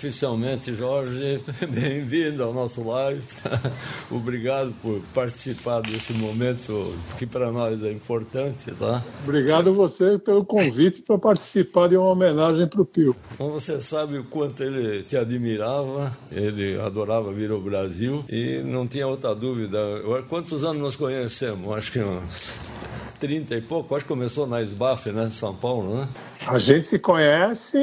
oficialmente, Jorge, bem-vindo ao nosso live. Obrigado por participar desse momento que para nós é importante, tá? Obrigado você pelo convite para participar de uma homenagem para o Pio. Então você sabe o quanto ele te admirava, ele adorava vir ao Brasil e não tinha outra dúvida. Quantos anos nós conhecemos? Acho que 30 e pouco, acho que começou na SBAF, né, de São Paulo, né? A gente se conhece,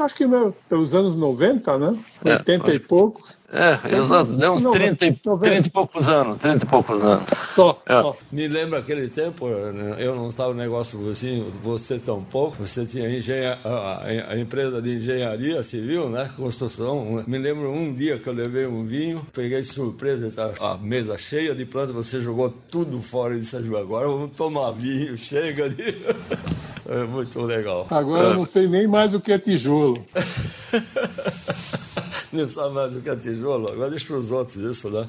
acho que pelos anos 90, né? É, 80 e poucos. É, exato. Deu uns 30, e, 30 e poucos anos. 30 e poucos anos. Só, é. só. Me lembra aquele tempo, né, eu não estava no negócio assim, você tão pouco, você tinha engenha, a, a, empresa de engenharia civil, né? Construção. Me lembro um dia que eu levei um vinho, peguei de surpresa, tá a mesa cheia de plantas, você jogou tudo fora e disse assim, agora vamos tomar vinho, chega de. É muito legal. Agora eu não sei nem mais o que é tijolo. não sabe mais o que é tijolo? Agora deixa para os outros isso, né?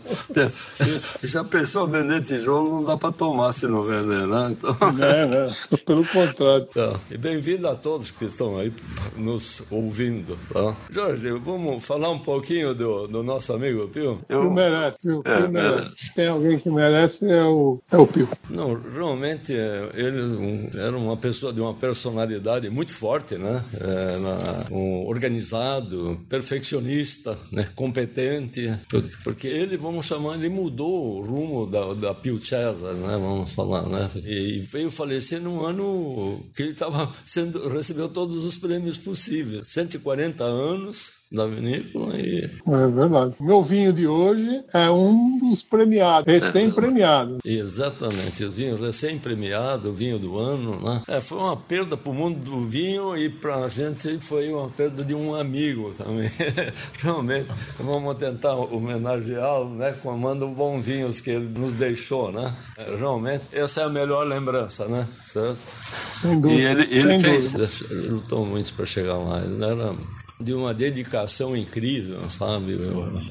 Já pensou vender tijolo? Não dá para tomar se não vender, né? Então... É, né? Pelo contrário. Tá. E bem-vindo a todos que estão aí nos ouvindo. Tá? Jorge, vamos falar um pouquinho do, do nosso amigo Pio? Eu... Pio merece, Pio, é, Pio merece. merece. Tem alguém que merece, é o, é o Pio. Não, realmente é, ele um, era uma pessoa de uma personalidade muito forte, né? Era um organizado, perfeccionista né, competente, porque ele, vamos chamar, ele mudou o rumo da, da Pio Cesar, né, vamos falar, né, e veio falecer num ano que ele estava sendo, recebeu todos os prêmios possíveis, 140 anos, da vinícola e... É verdade. Meu vinho de hoje é um dos premiados, recém-premiado. É, exatamente, os vinhos recém-premiado, o vinho do ano, né? É, foi uma perda para o mundo do vinho e para a gente foi uma perda de um amigo também. Realmente, vamos tentar homenageá-lo, né? Comando bons vinhos que ele nos deixou, né? É, realmente, essa é a melhor lembrança, né? Certo? Sem dúvida. E ele, ele fez, ele lutou muito para chegar lá. Ele era de uma dedicação incrível, sabe?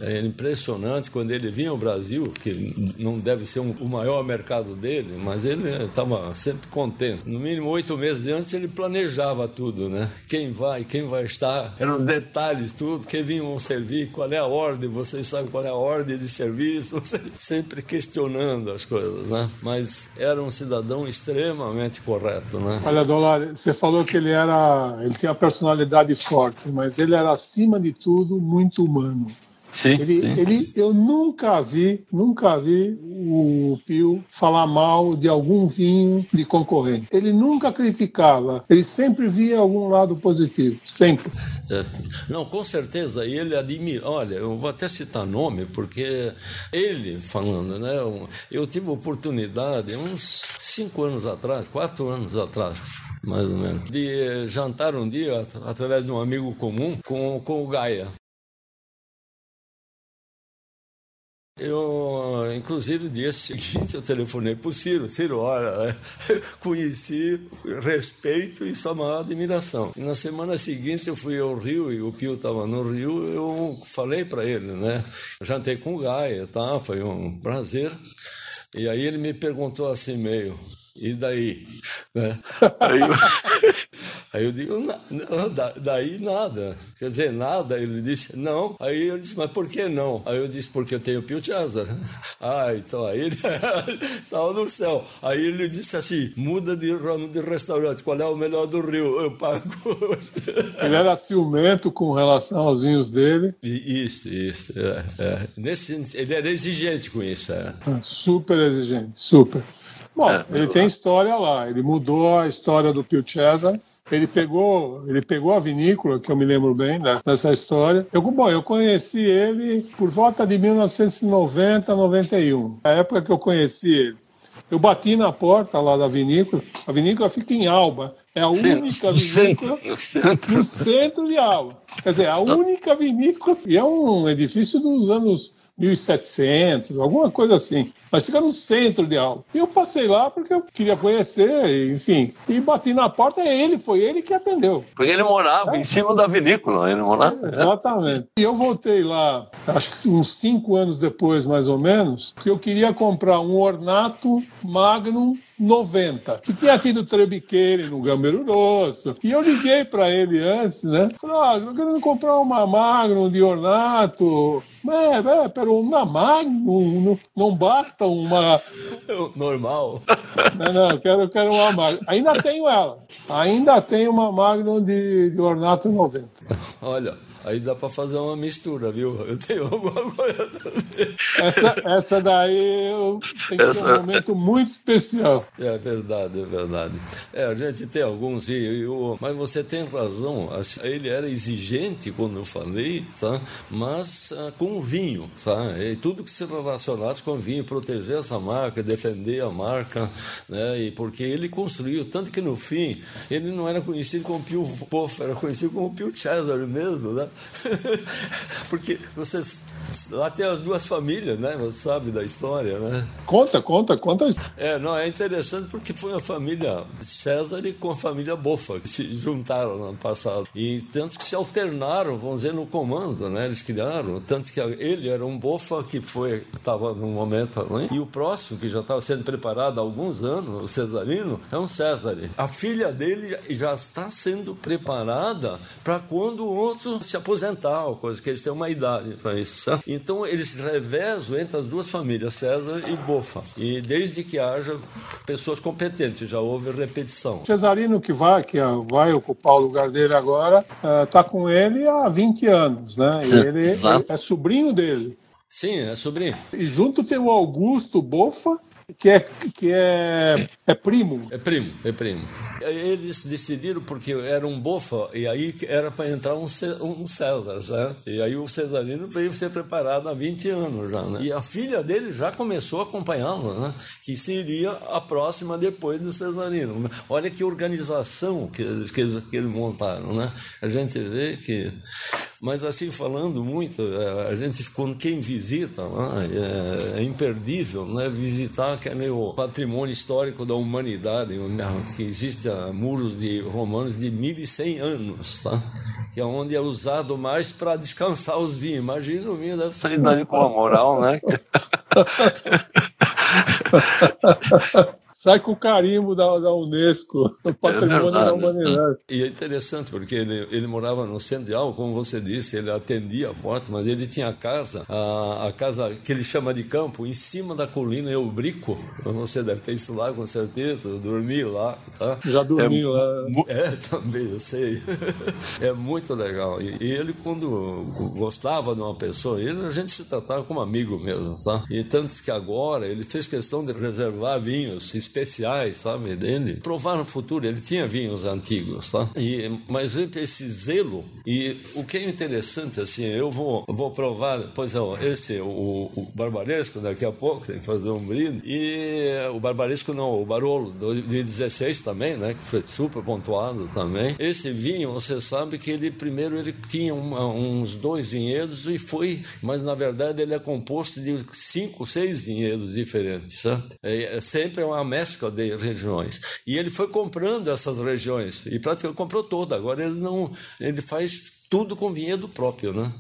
É impressionante quando ele vinha ao Brasil, que não deve ser um, o maior mercado dele, mas ele estava sempre contente. No mínimo oito meses antes ele planejava tudo, né? Quem vai, quem vai estar, eram os detalhes, tudo, quem vinham servir, qual é a ordem, vocês sabem qual é a ordem de serviço, sempre questionando as coisas, né? Mas era um cidadão extremamente correto, né? Olha, Dolari, você falou que ele era, ele tinha personalidade forte, mas ele era acima de tudo muito humano. Sim, ele, sim. ele, eu nunca vi, nunca vi o Pio falar mal de algum vinho de concorrente. Ele nunca criticava, ele sempre via algum lado positivo, sempre. É. Não, com certeza, ele admira. Olha, eu vou até citar nome, porque ele falando, né? Eu tive oportunidade, uns cinco anos atrás, quatro anos atrás, mais ou menos, de jantar um dia, através de um amigo comum, com, com o Gaia. Eu, inclusive, no dia seguinte, eu telefonei para o Ciro. Ciro, olha, conheci, respeito e sua maior admiração. E na semana seguinte, eu fui ao Rio e o Pio estava no Rio. Eu falei para ele, né? jantei com o Gaia, tá? foi um prazer. E aí ele me perguntou assim, meio, e daí? Né? Aí, eu, aí eu digo, não, daí nada. Quer dizer, nada. Ele disse, não. Aí eu disse, mas por que não? Aí eu disse, porque eu tenho Pio César. Ah, então aí ele estava no céu. Aí ele disse assim, muda de ramo de restaurante, qual é o melhor do Rio? Eu pago. Ele era ciumento com relação aos vinhos dele. Isso, isso. É, é. Nesse, ele era exigente com isso. É. Super exigente, super. Bom, é, ele tem história lá. Ele mudou a história do Pio Cesar. Ele pegou, ele pegou a vinícola, que eu me lembro bem né, dessa história. Eu, bom, eu conheci ele por volta de 1990, 91. A época que eu conheci ele. Eu bati na porta lá da vinícola. A vinícola fica em Alba. É a única vinícola no centro de Alba. Quer dizer, a única vinícola. E é um edifício dos anos 1700, alguma coisa assim. Mas fica no centro de Alba. E eu passei lá porque eu queria conhecer, enfim. E bati na porta e ele, foi ele que atendeu. Porque ele morava é. em cima da vinícola, ele morava. É, exatamente. E eu voltei lá, acho que uns cinco anos depois, mais ou menos, porque eu queria comprar um ornato Magnum 90, que tinha tido Trebiqueire no Gambeiro Rosso. E eu liguei para ele antes, né? Falei, ah, eu querendo comprar uma Magnum de ornato. É, é, pero uma Magnum, não, não basta uma... Normal. Não, não, eu quero, eu quero uma Magnum. Ainda tenho ela. Ainda tenho uma Magnum de, de ornato 90. Olha, aí dá para fazer uma mistura, viu? Eu tenho alguma coisa também. Essa, essa daí tem que ser um momento muito especial. É verdade, é verdade. É, a gente tem alguns, e, e, mas você tem razão. Ele era exigente quando eu falei, tá? mas ah, com vinho, tá? E tudo que se relacionasse com vinho, proteger essa marca, defender a marca, né? E porque ele construiu, tanto que no fim ele não era conhecido como Pio Poff, era conhecido como Pio Cesare mesmo, né? porque vocês lá tem as duas famílias, né? Você sabe da história, né? Conta, conta, conta. É, não, é interessante porque foi a família César com a família Bofa que se juntaram no ano passado. E tanto que se alternaram, vamos dizer, no comando, né? Eles criaram. Tanto que ele era um Bofa que foi, estava no momento, né? e o próximo, que já estava sendo preparado há alguns anos, o Cesarino, é um César. A filha dele já está sendo preparada para quando o outro se aposentar, coisa que eles têm uma idade para isso, certo? Então eles revezam entre as duas famílias, César e Bofa. E desde que haja pessoas competentes, já houve repetição. Cesarino que vai, que vai ocupar o lugar dele agora, está eh, com ele há 20 anos, né? E ele, ele é sobrinho dele. Sim, é sobrinho. E junto tem o Augusto Bofa, que é, que é, é primo. É primo, é primo. Eles decidiram porque era um bofa e aí era para entrar um, um César, certo? E aí o Cesarino veio ser preparado há 20 anos já, né? E a filha dele já começou a acompanhá-lo, né? Que seria a próxima depois do Cesarino. Olha que organização que eles, que eles, que eles montaram, né? A gente vê que... Mas assim, falando muito, é, a gente, quando quem visita lá, é, é imperdível, né? Visitar que é meio patrimônio histórico da humanidade, que existe muros de romanos de 1100 anos, tá? Que é onde é usado mais para descansar os vinhos. Imagina o vinho deve sair dali com a moral, né? sai com o carimbo da, da Unesco, do patrimônio é da humanidade. E é interessante, porque ele, ele morava no centro de Alva, como você disse, ele atendia a porta, mas ele tinha a casa, a, a casa que ele chama de campo, em cima da colina Eubrico. Você deve ter isso lá, com certeza. Eu dormi lá, tá? Já dormi é, lá. É, também, eu sei. é muito legal. E, e, ele, quando gostava de uma pessoa, ele, a gente se tratava como amigo mesmo, tá? E tanto que agora ele fez questão de reservar vinhos especiais, sabe, dele. Provar no futuro, ele tinha vinhos antigos, tá? E, mas esse zelo, e o que é interessante, assim, eu vou, vou provar, pois é, esse, o, o Barbaresco, daqui a pouco, tem que fazer um brinde, e o Barbaresco não, o Barolo, de 2016 também, né, que foi super pontuado também. Esse vinho, você sabe que ele, primeiro, ele tinha uma, uns dois vinhedos e foi, mas na verdade ele é composto de cinco, seis vinhedos diferentes, certo? É, é sempre uma mescla de regiões. E ele foi comprando essas regiões e praticamente comprou toda. Agora ele não, ele faz tudo com vinhedo próprio, né?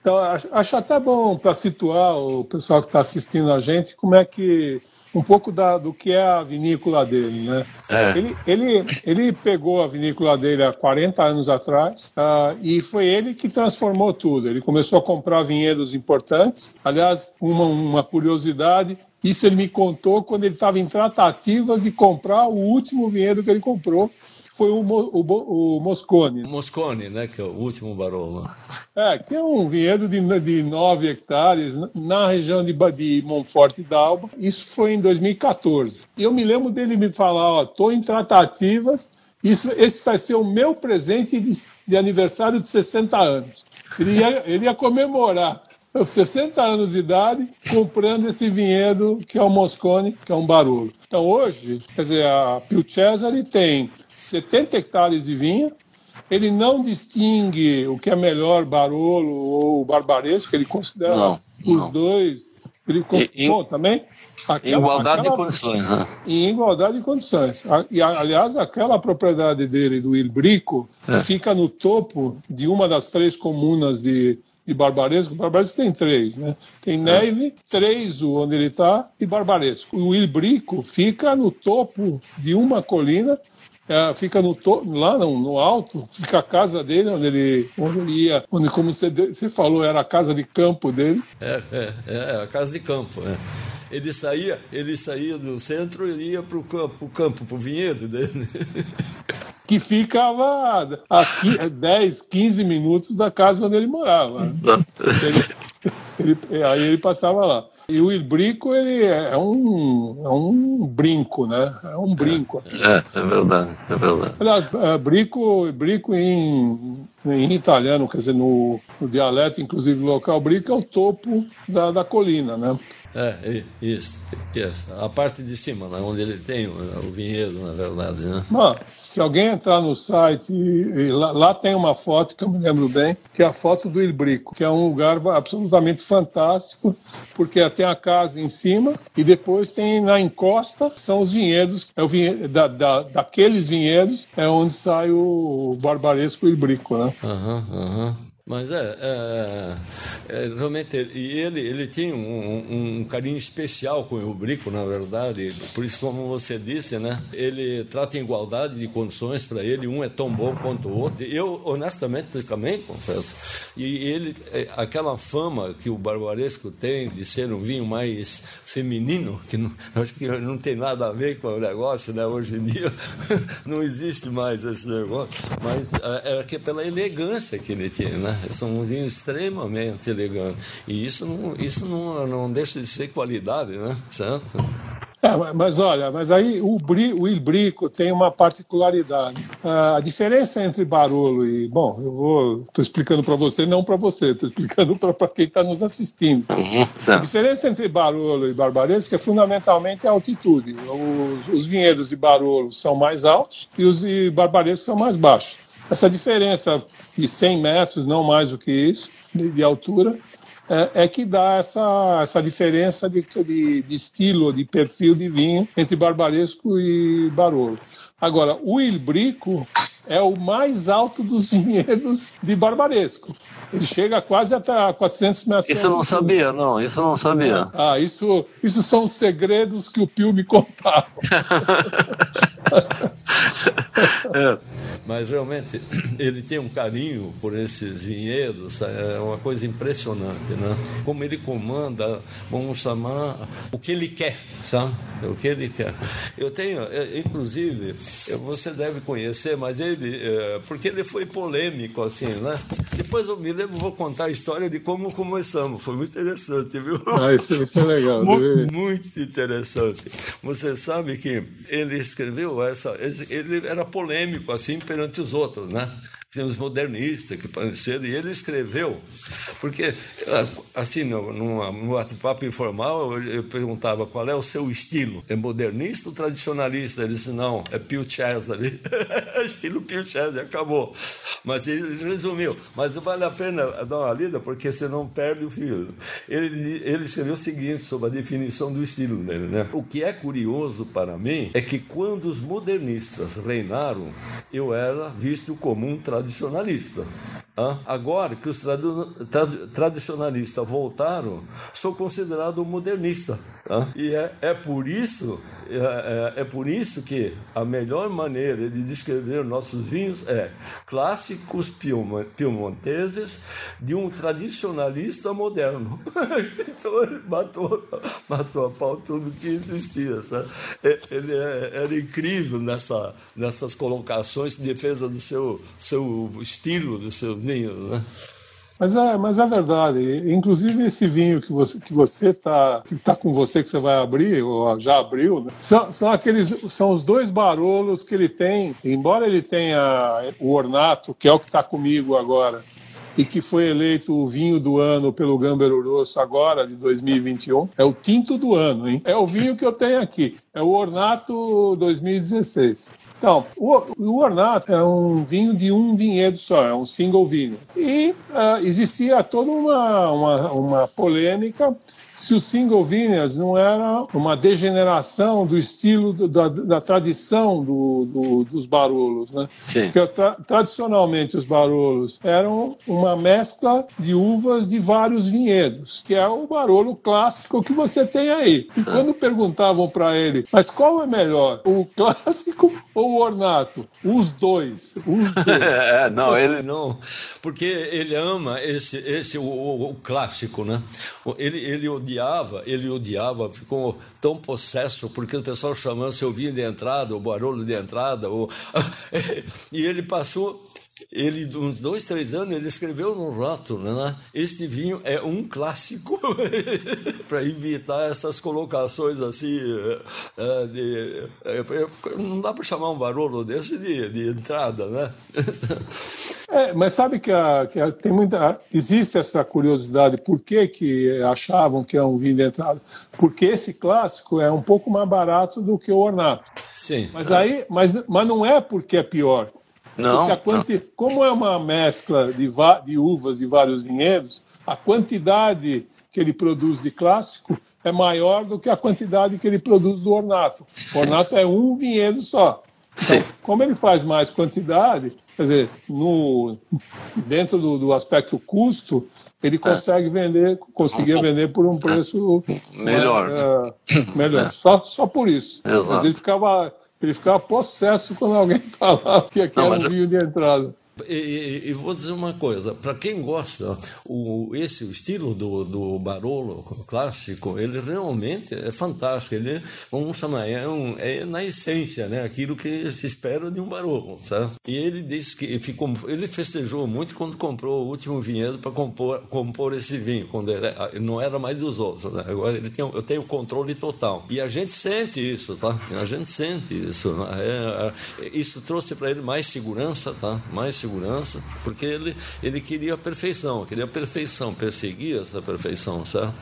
Então acho até bom para situar o pessoal que está assistindo a gente como é que um pouco da, do que é a vinícola dele. Né? É. Ele, ele, ele pegou a vinícola dele há 40 anos atrás uh, e foi ele que transformou tudo. Ele começou a comprar vinhedos importantes. Aliás, uma, uma curiosidade: isso ele me contou quando ele estava em tratativas de comprar o último vinhedo que ele comprou, que foi o, o, o Moscone. Moscone, né, que é o último Barolo. É, que é um vinhedo de, de 9 hectares na região de, de Monforte d'Alba. Isso foi em 2014. Eu me lembro dele me falar, ó, estou em tratativas, isso, esse vai ser o meu presente de, de aniversário de 60 anos. Ele ia, ele ia comemorar aos 60 anos de idade, comprando esse vinhedo que é o Moscone, que é um barulho. Então hoje, quer dizer, a Pio Cesare tem 70 hectares de vinha, ele não distingue o que é melhor Barolo ou Barbaresco, ele considera não, os não. dois. Ele, bom, também Aquela, em igualdade aquela, de condições. Né? Em igualdade de condições. E, aliás, aquela propriedade dele, do Ilbrico, é. fica no topo de uma das três comunas de, de Barbaresco. Barbaresco tem três, né? Tem Neve, três onde ele está, e Barbaresco. O Ilbrico fica no topo de uma colina é, fica no to, lá no, no, alto, fica a casa dele, onde ele, onde ele ia, onde, como você, você falou, era a casa de campo dele. É, é, é a casa de campo. É. Ele saía, ele saía do centro e ia para o campo, campo para o vinhedo dele. que ficava a 10, 15 minutos da casa onde ele morava. Ele, ele, aí ele passava lá. E o Ilbrico, ele é um, é um brinco, né? É um brinco. É, é verdade, é verdade. Aliás, é, brico, brico em, em italiano, quer dizer, no, no dialeto, inclusive local, brico é o topo da, da colina, né? É, isso, isso. A parte de cima, né, onde ele tem o, vinhedo, na verdade. Né? Bom, se alguém entrar no site, e, e lá, lá, tem uma foto que eu me lembro bem, que é a foto do Ilbrico, que é um lugar absolutamente fantástico, porque tem a casa em cima e depois tem na encosta, são os vinhedos, é o vinhedo, da, da, daqueles vinhedos é onde sai o barbaresco Ilbrico, né? Aham, uhum, aham. Uhum. Mas é, é, é, realmente, e ele, ele tinha um, um, carinho especial com o Brico, na verdade, por isso, como você disse, né, ele trata em igualdade de condições para ele, um é tão bom quanto o outro. Eu, honestamente, também confesso. E ele, é, aquela fama que o Barbaresco tem de ser um vinho mais feminino, que não, acho que não tem nada a ver com o negócio, né, hoje em dia, não existe mais esse negócio, mas é, é que pela elegância que ele tinha, né? São um vinho extremamente elegante. E isso não, isso não, não deixa de ser qualidade, né? Certo? É, mas olha, mas aí o, bri, o Ilbrico tem uma particularidade. A diferença entre Barolo e. Bom, eu vou. Estou explicando para você, não para você, estou explicando para quem está nos assistindo. Uhum, a diferença entre Barolo e Barbaresco é fundamentalmente a altitude. Os, os vinhedos de Barolo são mais altos e os de Barbaresco são mais baixos. Essa diferença de 100 metros, não mais do que isso, de, de altura, é, é, que dá essa, essa diferença de, de, de, estilo, de perfil de vinho entre Barbaresco e Barolo. Agora, o Ilbrico é o mais alto dos vinhedos de Barbaresco. Ele chega quase até 400 metros. Isso eu não sabia, não. Isso eu não sabia. Ah, isso, isso são os segredos que o Pio me contava. é, mas realmente ele tem um carinho por esses vinhedos, é uma coisa impressionante, né? Como ele comanda, vamos chamar, o que ele quer, sabe? O que ele quer. Eu tenho, é, inclusive, você deve conhecer, mas ele, é, porque ele foi polêmico, assim, né? Depois eu me lembro, vou contar a história de como começamos, foi muito interessante, viu? Ah, isso, isso é legal. muito, muito interessante. Você sabe que ele escreveu essa. Ele era polêmico, assim, perante os outros, né? Os modernistas que apareceram, e ele escreveu, porque, assim, no bate-papo informal, eu, eu, perguntava qual é o seu estilo, é modernista ou tradicionalista? Ele disse, não, é Pio Cesare, estilo Pio Cesare, acabou. Mas ele resumiu, mas vale a pena dar uma lida, porque você não perde o fio. Ele, ele escreveu o seguinte sobre a definição do estilo dele, né? O que é curioso para mim é que quando os modernistas reinaram, eu era visto como um tradicionalista tradicionalista. Agora que os tradicionalistas voltaram, sou considerado modernista. E é, é por isso é, é, é, por isso que a melhor maneira de descrever nossos vinhos é clássicos piemonteses de um tradicionalista moderno. então ele matou, matou a pau tudo que existia. Sabe? Ele é, era incrível nessa, nessas colocações de defesa do seu, seu estilo, dos seus Né? Mas é, mas é verdade. Inclusive esse vinho que você que você tá que tá com você que você vai abrir ou já abriu, né? são, são aqueles são os dois barolos que ele tem. Embora ele tenha o ornato, que é o que está comigo agora, e que foi eleito o vinho do ano pelo Gâmbero Rosso agora, de 2021. É o tinto do ano, hein? É o vinho que eu tenho aqui. É o Ornato 2016. Então, o, o Ornato é um vinho de um vinhedo só, é um single vinho. E uh, existia toda uma, uma, uma polêmica se o single vineyards não era uma degeneração do estilo do, da, da, tradição do, do, dos barolos, né? Sim. Porque tra, tradicionalmente os barolos eram uma mescla de uvas de vários vinhedos, que é o Barolo clássico que você tem aí. E quando perguntavam para ele, mas qual é melhor, o clássico ou o ornato? Os dois. Os dois. é, não, ele não, porque ele ama esse, esse o, o, o clássico, né? Ele, ele odiava, ele odiava, ficou tão possesso, porque o pessoal chamando seu vinho de entrada, o Barolo de entrada, o... e ele passou ele, uns dois, três anos, ele escreveu no rótulo, né? Este vinho é um clássico, para evitar essas colocações assim. É, de, é, não dá para chamar um barolo desse de, de entrada, né? É, mas sabe que, a, que a, tem muita. Existe essa curiosidade, por que, que achavam que é um vinho de entrada? Porque esse clássico é um pouco mais barato do que o ornato. Sim. Mas, aí, mas, mas não é porque é pior. Não, quanti... não. Como é uma mescla de, de uvas de vários vinhedos, a quantidade que ele produz de clássico é maior do que a quantidade que ele produz do ornato. O ornato é um vinhedo só. Então, como ele faz mais quantidade, quer dizer, no, dentro do, do aspecto custo, ele é. consegue é. vender, conseguia vender por um preço melhor. Uh, melhor. É. Só, só por isso. Exato. Mas ele ficava ele ficava possesso quando alguém falava que aqui era um vinho de entrada. E, e, vou dizer uma coisa, para quem gosta, o, esse o estilo do, do Barolo clássico, ele realmente é fantástico. Ele, vamos chamar, é, um, é na essência, né, aquilo que se espera de um Barolo, sabe? E ele disse que ficou, ele festejou muito quando comprou o último vinhedo para compor, compor esse vinho, quando ele, não era mais dos outros. Né? Agora ele tem, eu tenho o controle total. E a gente sente isso, tá? A gente sente isso. Né? É, é, isso trouxe para ele mais segurança, tá? Mais segurança segurança, porque ele, ele queria a perfeição, queria a perfeição, perseguia essa perfeição, certo?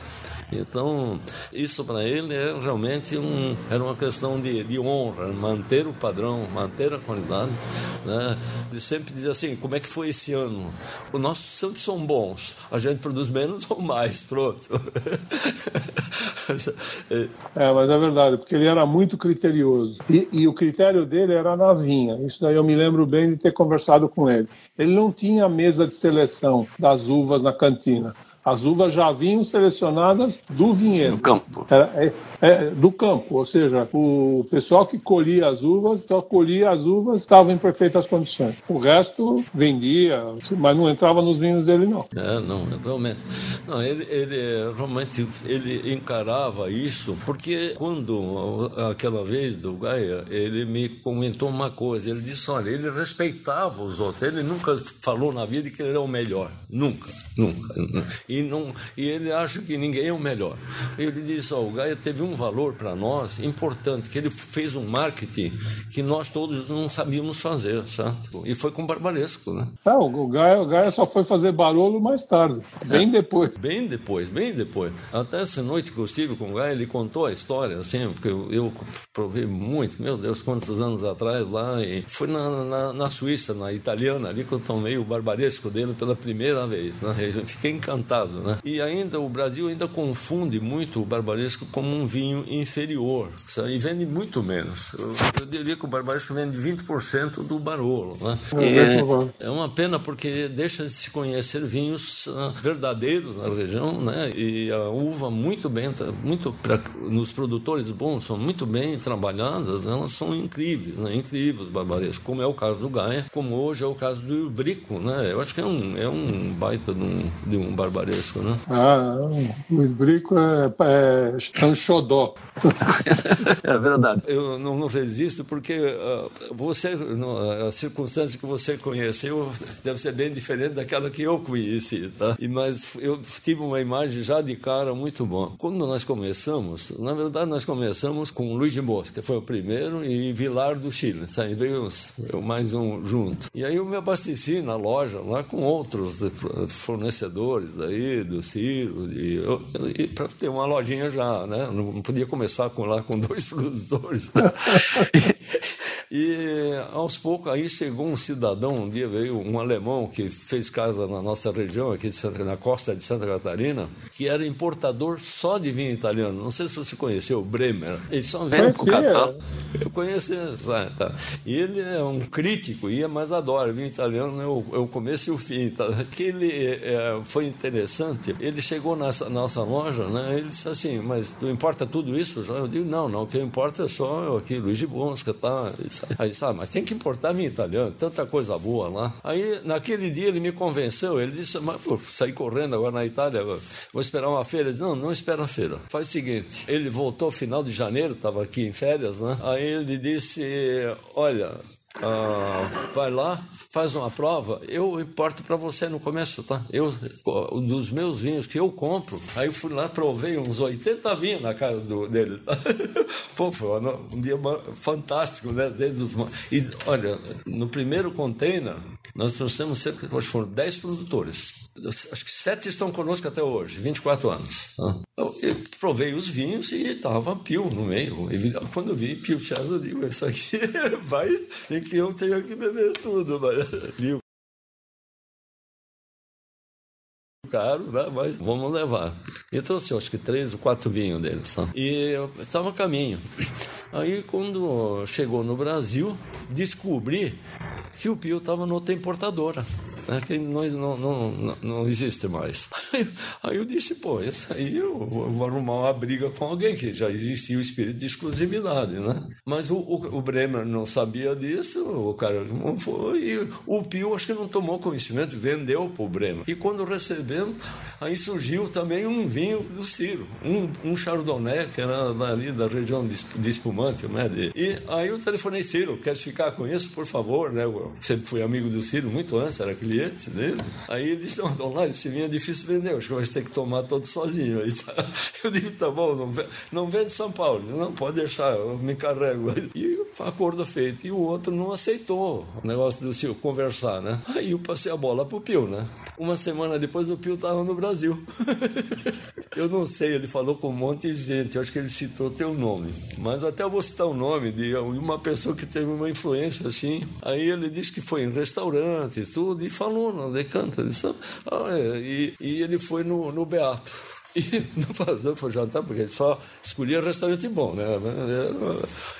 Então, isso para ele é realmente um, era uma questão de, de honra, manter o padrão, manter a qualidade. Né? Ele sempre dizia assim: como é que foi esse ano? Os nossos sempre são bons, a gente produz menos ou mais, pronto. é, mas é verdade, porque ele era muito criterioso. E, e o critério dele era na vinha. Isso daí eu me lembro bem de ter conversado com ele. Ele não tinha mesa de seleção das uvas na cantina. As uvas já vinham selecionadas do vinhedo. Do campo. É, é, do campo, ou seja, o pessoal que colhia as uvas só colhia as uvas estavam em perfeitas condições. O resto vendia, mas não entrava nos vinhos dele não. É, não, realmente. Não, ele, ele realmente ele encarava isso porque quando aquela vez do Gaia ele me comentou uma coisa. Ele disse, olha, ele respeitava os outros. Ele nunca falou na vida que ele era o melhor, nunca, nunca. E não, e ele acha que ninguém é o melhor. Ele disse, ó, o Gaia teve um um valor para nós importante, que ele fez um marketing que nós todos não sabíamos fazer, certo? E foi com Barbaresco, né? É, o Gaia, o Gaia só foi fazer barulho mais tarde, bem é, depois. Bem depois, bem depois. Até essa noite que eu estive com o Gaia, ele contou a história, assim, porque eu, eu provei muito, meu Deus, quantos anos atrás lá, e foi na, na, na Suíça, na italiana, ali que eu tomei o Barbaresco dele pela primeira vez, né? Eu fiquei encantado, né? E ainda, o Brasil ainda confunde muito o Barbaresco como um vinho inferior sabe? e vende muito menos. Eu, eu diria que o Barbaresco vende 20% do Barolo. Né? É, é uma pena porque deixa de se conhecer vinhos uh, verdadeiros na região né? e a uva muito bem, muito pra, nos produtores bons, são muito bem trabalhadas, elas são incríveis, né? incríveis os barbarescos, como é o caso do Gaia, como hoje é o caso do Ibrico. Né? Eu acho que é um, é um baita de um, de um barbaresco. Né? Ah, o Ibrico é, é, é um xodó dó. é verdade. Eu não, não resisto porque uh, você, no, a circunstância que você conheceu deve ser bem diferente daquela que eu conheci, tá? E, mas eu tive uma imagem já de cara muito boa. Quando nós começamos, na verdade nós começamos com Luiz de Mosca, que foi o primeiro, e Vilar do Chile, tá? E veio eu mais um junto. E aí eu me abasteci na loja lá com outros fornecedores aí, do Ciro, e, e para ter uma lojinha já, né? não podia começar com lá com dois produtores. E aos poucos aí chegou um cidadão, um dia veio um alemão que fez casa na nossa região, aqui Santa, na costa de Santa Catarina, que era importador só de vinho italiano. Não sei se você conheceu, o Bremer. Ele só vem com Eu conheci, tá? E ele é um crítico, ia, mas adora vinho italiano, eu, eu começo e o fim. Tá? Que ele é, foi interessante. Ele chegou nessa nossa loja, né? Ele disse assim, mas tu importa tudo isso? Eu digo, não, não, o que importa é só aqui, Luiz de Bonsca, tá? Aí, sabe, mas tem que importar vinho italiano, tanta coisa boa lá. Aí, naquele dia, ele me convenceu, ele disse, mas pô, sair correndo agora na Itália, vou esperar uma feira. Disse, não, não espera a feira. Faz o seguinte, ele voltou final de janeiro, estava aqui em férias, né? Aí ele disse, olha, ah, vai lá, faz uma prova, eu importo para você no começo, tá? Eu, dos meus vinhos que eu compro, aí eu fui lá, provei uns 80 vinhos na casa do, dele, tá? Pô, foi um dia fantástico, né? Desde os, e olha, no primeiro container, nós trouxemos cerca, foram 10 produtores acho que sete estão conosco até hoje, 24 anos. Tá? Eu, eu provei os vinhos e estava pio no meio. Quando eu vi pio Chaz, eu digo, isso aqui vai, em que eu tenho que beber tudo. Mas, viu? caro, né? mas vamos levar. E trouxe, acho que três ou quatro vinhos deles. Tá? E estava a caminho. Aí, quando chegou no Brasil, descobri que o Pio estava noutra importadora né, que não, não, não, não existe mais. Aí, aí eu disse, pô, isso aí eu vou arrumar uma briga com alguém, que já existia o espírito de exclusividade, né? Mas o, o, o Bremer não sabia disso, o cara não foi, e o Pio acho que não tomou conhecimento, vendeu para o Bremer. E quando recebemos, aí surgiu também um vinho do Ciro, um, um Chardonnay, que era ali da região de, de espumante, né? De, e aí eu telefonei, Ciro, queres ficar com isso, por favor, né? Eu sempre fui amigo do Ciro muito antes, era cliente dele. Aí ele disse, não, Donário, esse vinho é difícil vender, acho que vai ter que tomar todo sozinho. Aí tá. Eu digo, tá bom, não não vende São Paulo. não, pode deixar, eu me carrego. E acordo feito. E o outro não aceitou o negócio do Silvio conversar, né? Aí eu passei a bola pro Pio, né? Uma semana depois o Pio estava no Brasil. eu não sei, ele falou com um monte de gente, eu acho que ele citou teu nome. Mas até eu vou citar o nome de uma pessoa que teve uma influência assim. Aí ele disse que foi em restaurantes, tudo, e falou na decanta. Disse, ah, é. e, e ele foi no, no Beato. E não fazia, foi jantar, porque ele só escolhia restaurante bom, né?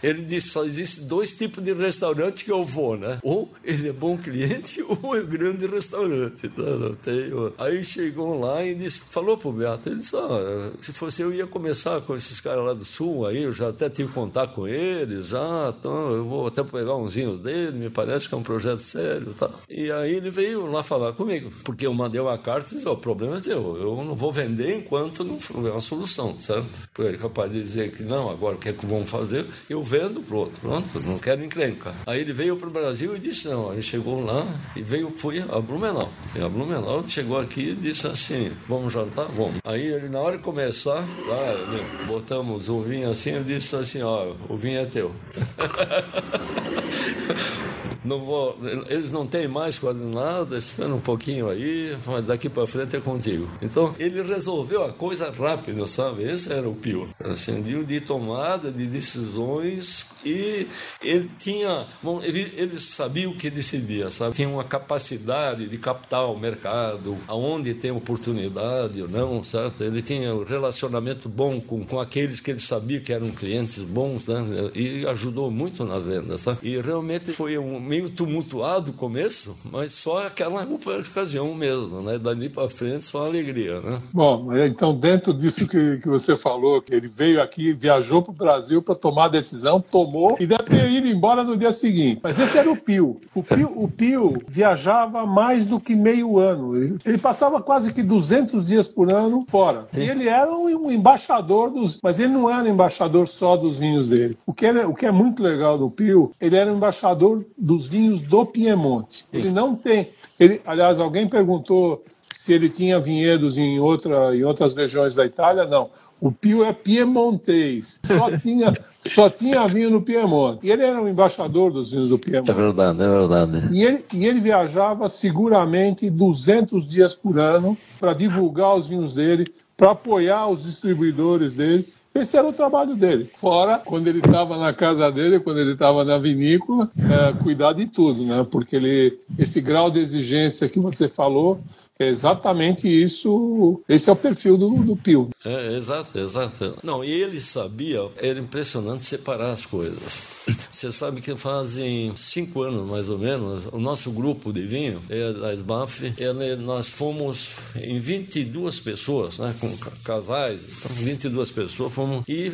Ele disse: só existe dois tipos de restaurante que eu vou, né? Ou ele é bom cliente, ou é grande restaurante. Tá? Não tem Aí chegou lá e disse, falou pro Beato: ele disse, ah, se fosse eu ia começar com esses caras lá do sul, aí eu já até tive contato com eles, já, então eu vou até pegar uns vinhos dele, me parece que é um projeto sério. Tá? E aí ele veio lá falar comigo, porque eu mandei uma carta e disse: o problema é teu, eu não vou vender enquanto enquanto não houver uma solução, certo? Porque ele é capaz de dizer que não, agora o que é que vão fazer? Eu vendo pro outro, pronto, não quero encrenca. Aí ele veio para o Brasil e disse não, ele chegou lá e veio, foi a Blumenau. E a Blumenau chegou aqui e disse assim, vamos jantar? Vamos. Aí ele, na hora de começar, lá, botamos o vinho assim, ele disse assim, ó, o vinho é teu. não vou, eles não têm mais quase nada, espera um pouquinho aí, daqui para frente é contigo. Então ele resolveu a coisa rápido, sabe? Esse era o pior. Assim, de tomada de decisões e ele tinha, bom, ele, ele sabia o que decidia, sabe? Tinha uma capacidade de captar o mercado, aonde tem oportunidade ou não, certo? Ele tinha um relacionamento bom com, com aqueles que ele sabia que eram clientes bons, né? E ajudou muito na venda, sabe? E realmente foi um meio tumultuado o começo, mas só aquela ocasião mesmo, né? Dali para frente só alegria, né? Bom, então dentro disso que, que você falou, que ele veio aqui, viajou para o Brasil para tomar a decisão, tomou e deve ter ido embora no dia seguinte. Mas esse era o Pio. O Pio, o Pio viajava mais do que meio ano. Ele, ele passava quase que 200 dias por ano fora. Sim. E ele era um, um, embaixador dos, mas ele não era embaixador só dos vinhos dele. O que, é, o que é muito legal do Pio, ele era embaixador dos vinhos do Piemonte. Ele não tem. Ele, aliás, alguém perguntou se ele tinha vinhedos em, outra, em outras regiões da Itália, não. O Pio é piemontês, só tinha, só tinha vinho no Piemonte. E ele era o embaixador dos vinhos do Piemonte. É verdade, é verdade. E ele, e ele viajava seguramente 200 dias por ano para divulgar os vinhos dele, para apoiar os distribuidores dele Esse era o trabalho dele. Fora, quando ele estava na casa dele, quando ele estava na vinícola, é, cuidar de tudo, né? Porque ele, esse grau de exigência que você falou, exatamente isso. Esse é o perfil do, do Pio. É, exato, exato. Não, e ele sabia, era impressionante separar as coisas. Você sabe que fazem cinco anos, mais ou menos, o nosso grupo de vinho, é, da SBAF, ele, nós fomos em 22 pessoas, né, com casais, 22 então, pessoas, fomos e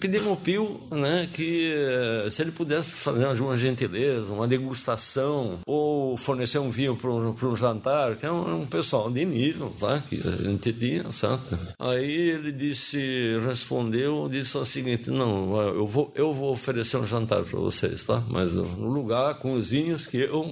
pedimos ao Pio né, que eh, se ele pudesse fazer uma gentileza, uma degustação, ou fornecer um vinho para um jantar, que é um, pessoal de nível, tá, que a gente tinha, sabe? Aí ele disse, respondeu, disse o seguinte, não, eu vou, eu vou oferecer um jantar para vocês, tá? Mas no lugar com os vinhos que eu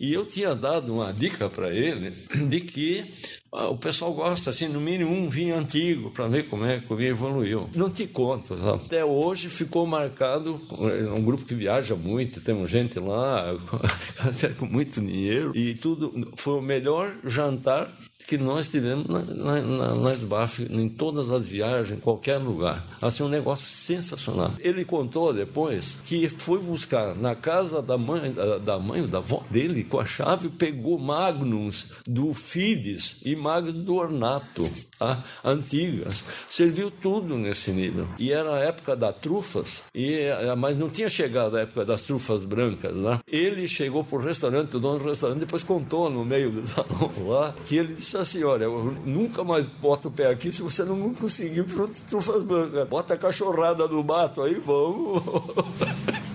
E eu tinha dado uma dica para ele de que o pessoal gosta, assim, no mínimo um vinho antigo, para ver como é que o vinho evoluiu. Não te conto, até hoje ficou marcado, é um grupo que viaja muito, temos gente lá, até com muito dinheiro, e tudo. Foi o melhor jantar que nós tivemos na, na, na, na SBAF, em todas as viagens, em qualquer lugar. Assim, um negócio sensacional. Ele contou depois que foi buscar na casa da mãe, da, da mãe, da avó dele, com a chave, pegou Magnums do Fides e Magnums do Ornato, tá? antigas. Serviu tudo nesse nível. E era a época das trufas, e, eh, mas não tinha chegado a época das trufas brancas. Né? Ele chegou para o restaurante, o dono do restaurante, depois contou no meio do salão lá, que ele disse assim: eu nunca mais boto o pé aqui se você não conseguir trufas brancas. Bota a cachorrada do mato aí, vamos.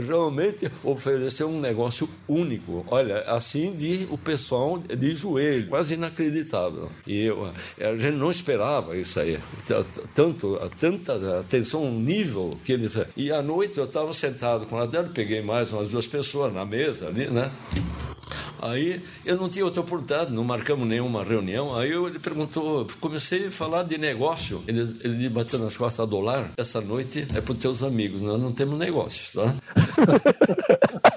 realmente ofereceu um negócio único. Olha, assim de o pessoal de joelho, quase inacreditável. E eu, a gente não esperava isso aí. Tanto, tanta atenção, um nível que ele. E à noite eu estava sentado com a dela, peguei mais umas duas pessoas na mesa ali, né? Aí eu não tinha outra oportunidade, não marcamos nenhuma reunião. Aí eu, ele perguntou, comecei a falar de negócio. Ele, ele bateu nas costas dólar. Essa noite é para os teus amigos, nós não temos negócios, tá?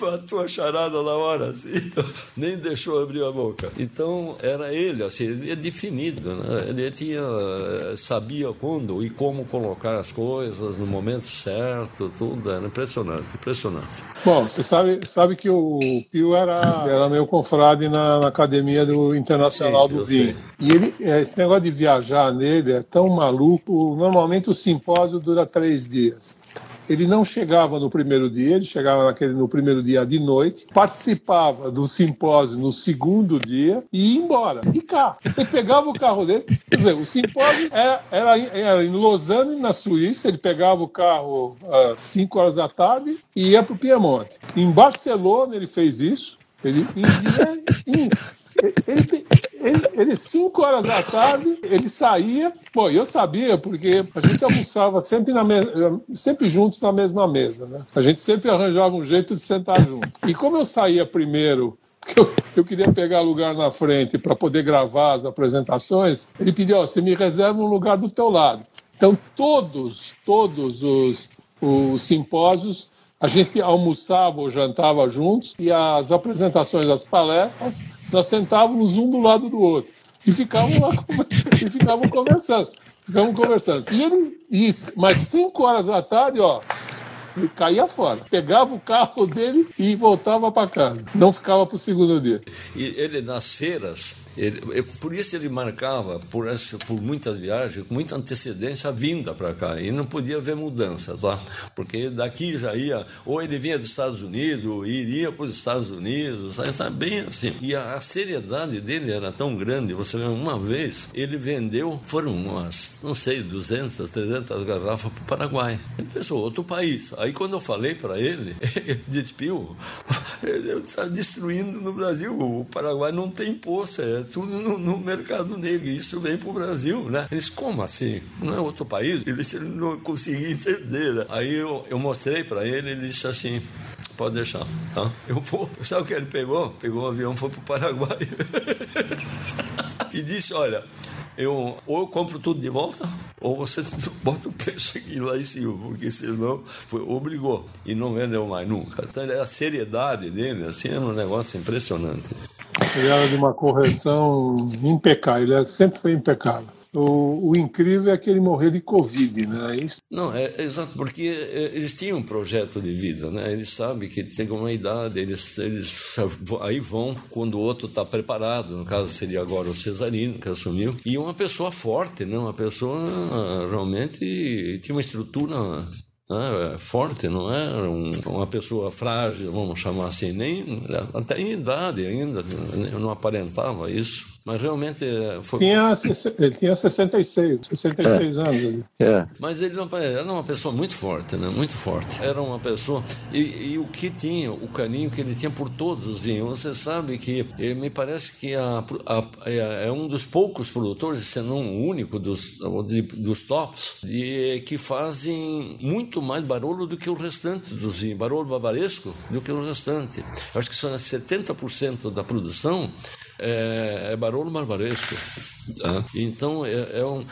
matou a charada na hora, assim, então, nem deixou abrir a boca. Então, era ele, assim, ele é definido, né? ele tinha, sabia quando e como colocar as coisas no momento certo, tudo, era impressionante, impressionante. Bom, você sabe, sabe que o Pio era, era meu confrade na, na Academia do Internacional Sim, do Vinho. E ele, é, esse negócio de viajar nele é tão maluco, normalmente o simpósio dura três dias. Ele não chegava no primeiro dia, ele chegava naquele, no primeiro dia de noite, participava do simpósio no segundo dia e ia embora. E cá. Ele pegava o carro dele. Quer dizer, o simpósio era, era, era em Lausanne, na Suíça. Ele pegava o carro às 5 horas da tarde e ia para o Piemonte. Em Barcelona, ele fez isso. Ele ia, ele, ele, ele, cinco horas da tarde, ele saía. Bom, eu sabia, porque a gente almoçava sempre, na me... sempre juntos na mesma mesa, né? A gente sempre arranjava um jeito de sentar junto. E como eu saía primeiro porque eu, eu, queria pegar lugar na frente para poder gravar as apresentações, ele pediu, ó, você me reserva um lugar do teu lado. Então, todos, todos os, os simpósios, a gente almoçava ou jantava juntos e as apresentações das palestras nós sentávamos um do lado do outro e ficavam lá e ficavam conversando. Ficavam conversando. E ele, isso, mas cinco horas da tarde, ó, ele caía fora. Pegava o carro dele e voltava para casa. Não ficava para o segundo dia. E ele, nas feiras, ele, por isso ele marcava, por, essa, por muitas viagens, com muita antecedência a vinda para cá. E não podia haver mudança, tá? Porque daqui já ia, ou ele vinha dos Estados Unidos, iria para os Estados Unidos, sabe? Tá bem assim. E a, a, seriedade dele era tão grande. Você vê, uma vez ele vendeu, foram umas, não sei, 200, 300 garrafas para o Paraguai. Ele pensou, outro país. Aí quando eu falei para ele, ele disse, Pio, está destruindo no Brasil. O Paraguai não tem poço, é tudo no, no mercado negro. E isso vem para o Brasil, né? Eles, como assim? Não é outro país? Ele disse, ele não conseguia entender. Né? Aí eu, eu mostrei para ele, ele disse assim, pode deixar, tá? Eu vou. Sabe o que ele pegou? Pegou um avião, foi para o Paraguai. e disse, olha, eu, ou eu compro tudo de volta, ou você bota o preço aqui lá em cima, porque senão foi, obrigou e não vendeu mais nunca. Então a seriedade dele assim, era um negócio impressionante. Ele era de uma correção impecável, ele sempre foi impecável. O, o, incrível é que ele morreu de Covid, né? Isso... Não, é, é exato, porque é, eles tinham um projeto de vida, né? Eles sabem que tem uma idade, eles, eles aí vão quando o outro está preparado. No caso seria agora o Cesarino que assumiu e uma pessoa forte, né? Uma pessoa realmente tinha uma estrutura né, forte, não era é um, uma pessoa frágil, vamos chamar assim, nem até em idade ainda, não aparentava isso. Mas realmente eh, foi... Tinha, ele tinha 66, 66 é. anos. É. Mas ele não, era uma pessoa muito forte, né? Muito forte. Era uma pessoa... E, e, o que tinha, o carinho que ele tinha por todos os vinhos. Você sabe que eh, me parece que a, a, é, é um dos poucos produtores, se não o único dos, de, dos tops, e, que fazem muito mais barulho do que o restante dos vinhos. Barulho babaresco do que o restante. Eu acho que são 70% da produção é, é Barolo Marmaresco. Tá? Então, é, é, um,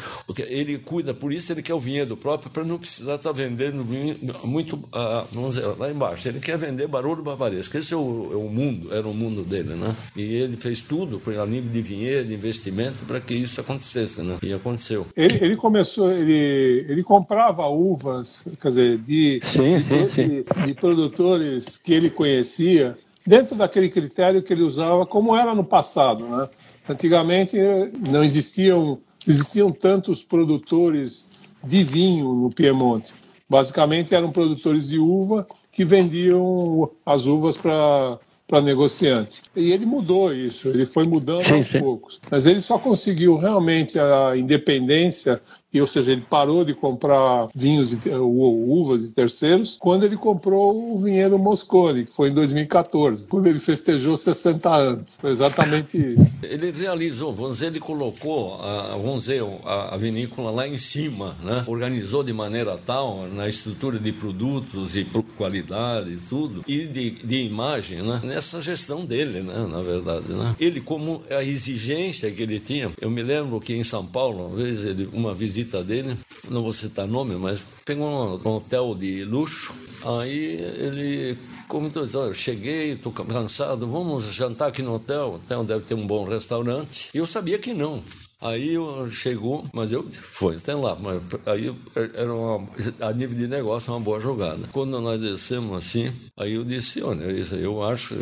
ele cuida, por isso ele quer o vinhedo próprio, para não precisar estar tá vendendo vinho muito, ah, vamos dizer, lá embaixo. Ele quer vender Barolo Barbaresco. Esse é o, é o mundo, era o mundo dele, né? E ele fez tudo a nível de vinhedo, de investimento, para que isso acontecesse, né? E aconteceu. Ele, ele começou, ele, ele comprava uvas, quer dizer, de, sim, de, sim, sim. de, de produtores que ele conhecia, dentro daquele critério que ele usava, como era no passado. Né? Antigamente não existiam, existiam tantos produtores de vinho no Piemonte. Basicamente eram produtores de uva que vendiam as uvas para para negociantes. E ele mudou isso, ele foi mudando sim, aos sim. poucos. Mas ele só conseguiu realmente a independência e, ou seja, ele parou de comprar vinhos ou uvas de terceiros quando ele comprou o vinhedo Moscone, que foi em 2014, quando ele festejou 60 anos. Foi exatamente isso. Ele realizou, vamos dizer, ele colocou, a, vamos dizer, a, a vinícola lá em cima, né? organizou de maneira tal, na estrutura de produtos e qualidade e tudo, e de, de imagem, né? Nessa gestão dele, né? na verdade. Né? Ele, como a exigência que ele tinha, eu me lembro que em São Paulo, uma vez, ele, uma visita dele, não vou citar nome, mas pegou um, um hotel de luxo. Aí ele comentou: Olha, cheguei, estou cansado, vamos jantar aqui no hotel. O hotel deve ter um bom restaurante. E eu sabia que não. Aí chegou, mas eu fui até lá, mas aí era uma, a nível de negócio uma boa jogada. Quando nós descemos assim, aí eu disse, olha, eu acho,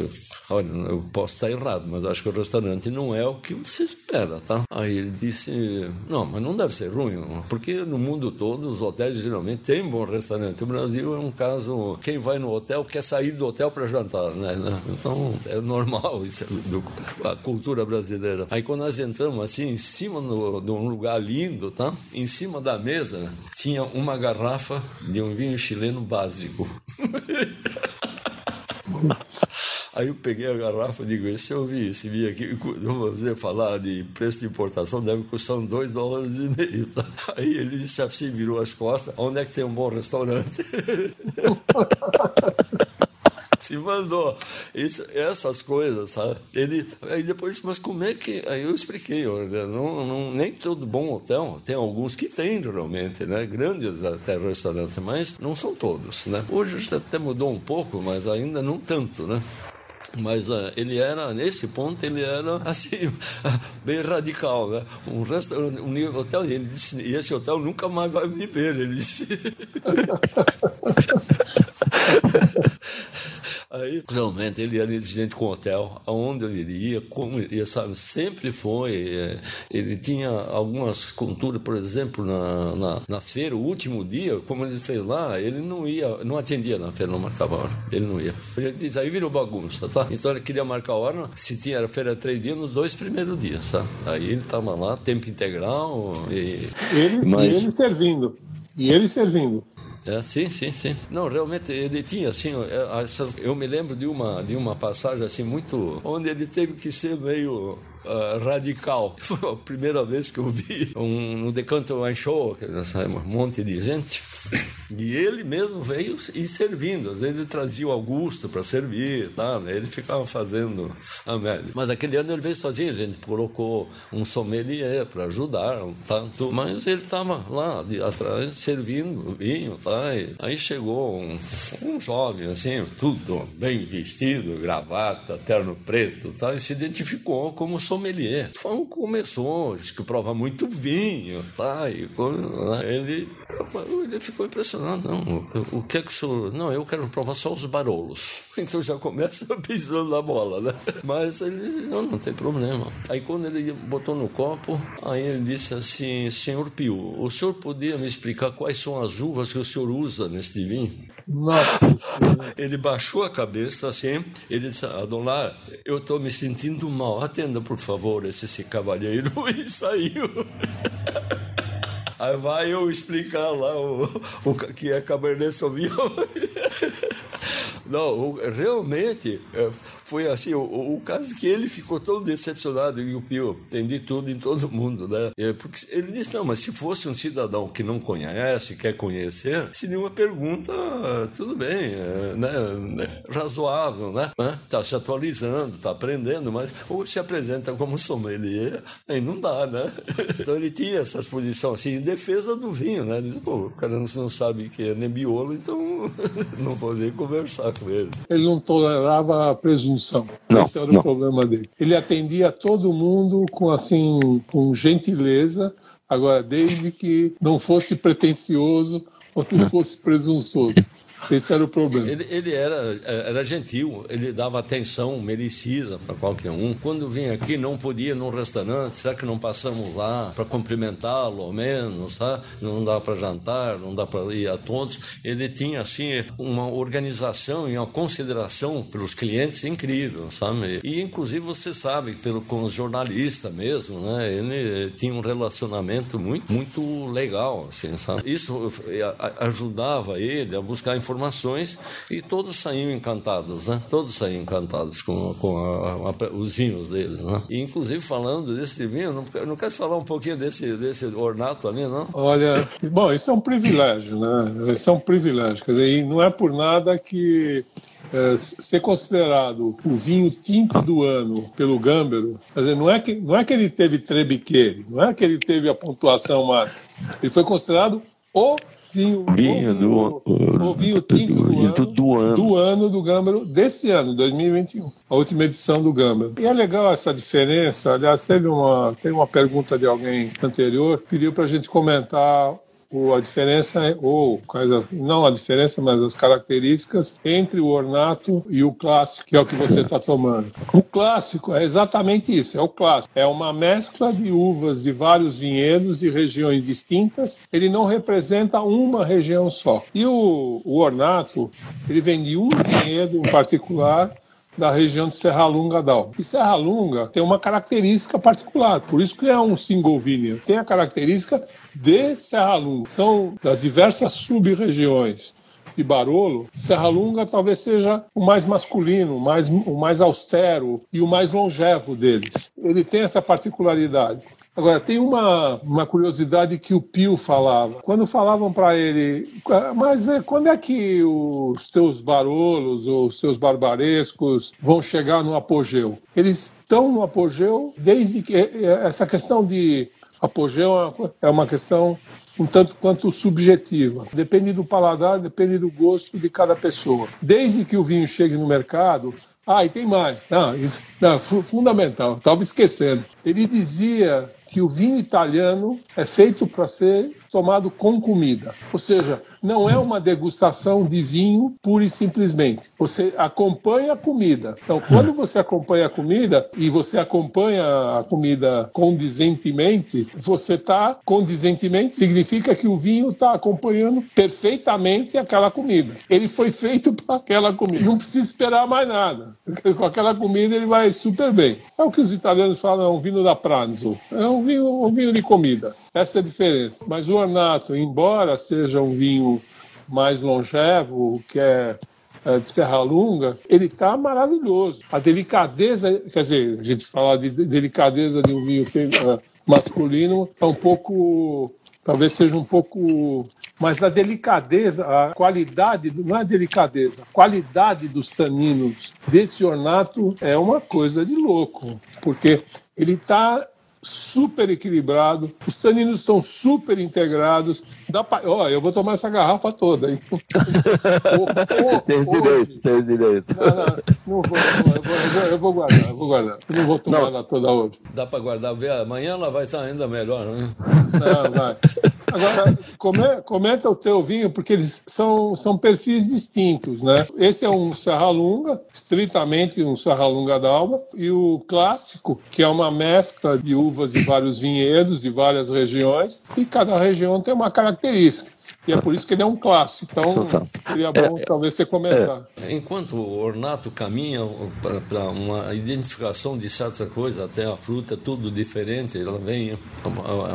olha, eu posso estar errado, mas acho que o restaurante não é o que você espera, tá? Aí ele disse, não, mas não deve ser ruim, porque no mundo todo os hotéis geralmente têm bom restaurante. O Brasil é um caso, quem vai no hotel quer sair do hotel para jantar, né? Então é normal isso, do, a cultura brasileira. Aí quando nós entramos assim, em cima cima no, de um lugar lindo, tá? Em cima da mesa tinha uma garrafa de um vinho chileno básico. Aí eu peguei a garrafa e digo, esse eu vi, esse vinho aqui, você falar de preço de importação, deve custar 2 dólares e meio. Tá? Aí ele disse assim, virou as costas, onde é que tem um bom restaurante? se mandou. Isso, essas coisas, sabe? Ele, aí depois, mas como é que. Aí eu expliquei, olha, não, não, nem todo bom hotel, tem alguns que tem realmente, né? Grandes até restaurantes, mas não são todos, né? Hoje até mudou um pouco, mas ainda não tanto, né? mas uh, ele era nesse ponto ele era assim bem radical né um resto um hotel ele disse e esse hotel nunca mais vai me ver ele disse Aí, realmente, ele era exigente com o hotel, aonde ele iria, como ele ia, sabe? Sempre foi. É, ele tinha algumas culturas, por exemplo, na, na, nas feiras, o último dia, como ele fez lá, ele não ia, não atendia na feira, não marcava hora. Ele não ia. Ele diz, aí virou bagunça, tá? Então ele queria marcar a hora, se tinha a feira três dias, nos dois primeiros dias, tá? Aí ele estava lá, tempo integral. E... Ele, Mas... e ele servindo. E ele servindo. É, sim, sim, sim. Não, realmente ele tinha assim, é, eu me lembro de uma de uma passagem assim muito onde ele teve que ser meio Uh, radical. Foi a primeira vez que eu vi um, no Decanto Wine Show, um monte de gente. E ele mesmo veio e servindo. Às vezes ele trazia o Augusto para servir, tá? ele ficava fazendo a média. Mas aquele ano ele veio sozinho, a gente colocou um sommelier para ajudar, tanto. Mas ele estava lá de atrás servindo vinho, tá? E aí chegou um, um jovem assim, tudo bem vestido, gravata, terno preto, tá? E se identificou como sommelier. Então começou, disse que prova muito vinho, tá? E né, ele, ele ficou impressionado. Não, o que é que o senhor. Não, eu quero provar só os barolos. Então já começa pisando na bola, né? Mas ele, não, não tem problema. Aí quando ele botou no copo, aí ele disse assim: Senhor Pio, o senhor podia me explicar quais são as uvas que o senhor usa neste vinho? Nossa senhora. Ele baixou a cabeça assim, ele disse, Adolar, eu estou me sentindo mal, atenda por favor esse, esse cavalheiro, e saiu. Aí vai eu explicar lá o, o que é Cabernet Sauvignon. Não, realmente é, foi assim, o, o, caso que ele ficou tão decepcionado e o Pio, entendi tudo em todo mundo, né? É, porque ele disse, não, mas se fosse um cidadão que não conhece, quer conhecer, se nenhuma pergunta, tudo bem, é, né? Razoável, né? Tá se atualizando, tá aprendendo, mas ou se apresenta como sommelier, aí não dá, né? Então ele tinha essa exposição assim, em defesa do vinho, né? Ele disse, pô, o cara não sabe que é nebiolo, então não vou nem conversar com ele. Ele não tolerava a presunção. Não, Esse era não. o problema dele. Ele atendia todo mundo com assim, com gentileza, agora desde que não fosse pretensioso ou não fosse presunçoso. Esse era o problema. Ele, ele era, era gentil, ele dava atenção merecida para qualquer um. Quando vinha aqui, não podia ir num restaurante, será que não passamos lá para cumprimentá-lo ao menos? Sabe? Não dá para jantar, não dá para ir a todos. Ele tinha, assim, uma organização e uma consideração pelos clientes incrível, sabe? E, inclusive, você sabe, pelo, com os jornalistas mesmo, né? Ele tinha um relacionamento muito, muito legal, assim, sabe? Isso ajudava ele a buscar informações informações e todos saíam encantados, né? Todos saíam encantados com, com a, a, os vinhos deles, né? E inclusive falando desse vinho, não, não quer falar um pouquinho desse, desse ornato ali, não? Olha, bom, isso é um privilégio, né? Isso é um privilégio, quer dizer, não é por nada que é, ser considerado o vinho tinto do ano pelo Gâmbero, quer dizer, não é que não é que ele teve trebiqueiro, não é que ele teve a pontuação máxima, ele foi considerado o vinho, vinho, do, o vinho tinto do, do, ano, do, ano, do ano do Gâmbaro desse ano, 2021, a última edição do Gâmbaro. E é legal essa diferença. Aliás, teve uma, teve uma pergunta de alguém anterior, pediu para a gente comentar a diferença, é, ou não a diferença, mas as características entre o ornato e o clássico, que é o que você está tomando. O clássico é exatamente isso, é o clássico. É uma mescla de uvas de vários vinhedos e regiões distintas. Ele não representa uma região só. E o, o ornato, ele vem de um vinhedo em particular da região de Serra Lunga Dal. E Serra Lunga tem uma característica particular, por isso que é um single vineyard. Tem a característica de Serra Lunga. São das diversas sub-regiões de Barolo, Serra Lunga talvez seja o mais masculino, mais, o mais austero e o mais longevo deles. Ele tem essa particularidade. Agora, tem uma, uma curiosidade que o Pio falava. Quando falavam para ele, mas é, quando é que os teus barolos ou os teus barbarescos vão chegar no apogeu? Eles estão no apogeu desde que. É, é, essa questão de apogeu é uma questão um tanto quanto subjetiva. Depende do paladar, depende do gosto de cada pessoa. Desde que o vinho chegue no mercado, ah, e tem mais. Não, isso, não, fundamental, estava esquecendo. Ele dizia que o vinho italiano é feito para ser tomado com comida. Ou seja, não é uma degustação de vinho pura e simplesmente. Você acompanha a comida. Então, quando você acompanha a comida e você acompanha a comida condizentemente, você está condizentemente significa que o vinho está acompanhando perfeitamente aquela comida. Ele foi feito para aquela comida. Não precisa esperar mais nada. Com aquela comida ele vai super bem. É o que os italianos falam, é um vinho da pranzo. É um vinho, um vinho de comida. Essa é a diferença. Mas o ornato, embora seja um vinho mais longevo, que é, é de Serra Lunga, ele está maravilhoso. A delicadeza, quer dizer, a gente falar de delicadeza de um vinho é, masculino é um pouco talvez seja um pouco mas a delicadeza, a qualidade, não é delicadeza, a qualidade dos taninos desse ornato é uma coisa de louco, porque ele está super equilibrado, os taninos estão super integrados. Dá pra... Ó, eu vou tomar essa garrafa toda. Hein? tem direito, tem direito. Não, não, não vou, eu, vou, eu, vou, guardar, eu vou guardar. Eu não vou tomar não. ela toda hoje. Dá para guardar, ver, amanhã ela vai estar ainda melhor, né? Não, vai. Agora, comenta o teu vinho, porque eles são, são perfis distintos, né? Esse é um Serra Lunga, estritamente um Serra Lunga d'Alba, e o clássico, que é uma mescla de uvas de vários vinhedos, de várias regiões, e cada região tem uma característica. E é por isso que ele é um clássico. Então, seria bom é, talvez você comentar. É. Enquanto o ornato caminha para uma identificação de certa coisa, até a fruta, tudo diferente, ela vem,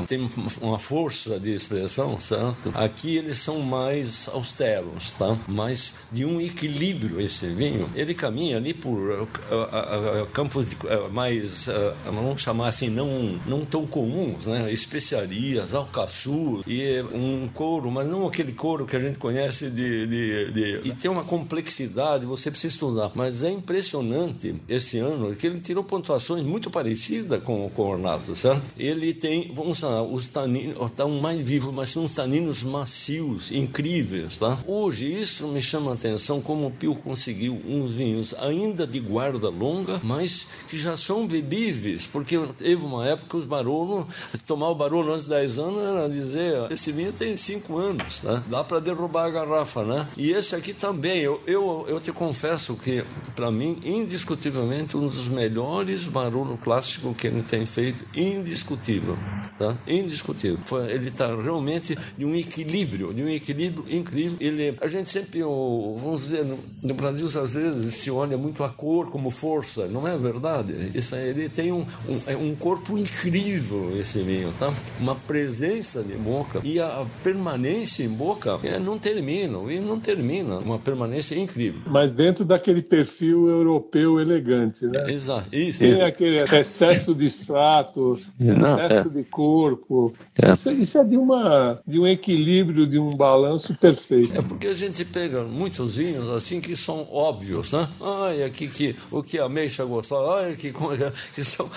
tem uma força de expressão, certo? Aqui eles são mais austeros, tá? Mais de um equilíbrio esse vinho. Ele caminha ali por uh, uh, uh, campos de, mais, vamos chamar assim, não, não tão comuns, né? Especiarias, alcaçuz e um couro, mas não não aquele couro que a gente conhece de, de, de, E tem uma complexidade, você precisa estudar. Mas é impressionante esse ano que ele tirou pontuações muito parecidas com, com o Ornato, certo? Ele tem, vamos falar, os taninos, estão mais vivos, mas são uns taninos macios, incríveis, tá? Hoje isso me chama a atenção como o Pio conseguiu uns vinhos ainda de guarda longa, mas que já são bebíveis, porque teve uma época que os Barolo, tomar o Barolo antes de 10 anos era dizer, esse vinho tem 5 anos né? Dá para derrubar a garrafa, né? E esse aqui também, eu, eu, eu te confesso que, para mim, indiscutivelmente, um dos melhores barulho clássico que ele tem feito, indiscutível, tá? Indiscutível. Foi, ele está realmente de um equilíbrio, de um equilíbrio incrível. Ele, a gente sempre, vamos dizer, no, no Brasil às vezes se olha muito a cor como força, não é verdade? Isso, ele tem um, um, é um corpo incrível, esse vinho, tá? Uma presença de boca e a permanência em boca é, não terminam, e não termina. Uma permanência incrível. Mas dentro daquele perfil europeu elegante, né? É, exato, isso. Tem aquele excesso de extrato, não, excesso é. de corpo. É. Isso, isso, é de, uma, de um equilíbrio, de um balanço perfeito. É porque a gente pega muitos vinhos assim que são óbvios, né? Ai, aqui que o que a Meixa gostou, ai, que, que são.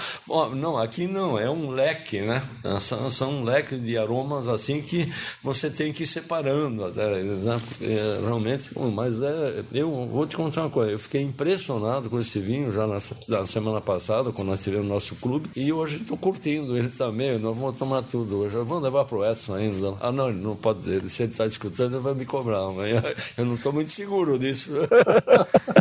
não, aqui não, é um leque, né? São, são um leque de aromas assim que você tem que separando até né? É, realmente, mas é, eu vou te contar uma coisa, eu fiquei impressionado com esse vinho já na, na semana passada, quando nós tivemos nosso clube, e hoje estou curtindo ele também, nós vamos tomar tudo hoje, vamos levar para o Edson ainda. Ah, não, ele não pode, se ele está escutando, ele vai me cobrar amanhã. Eu não estou muito seguro disso.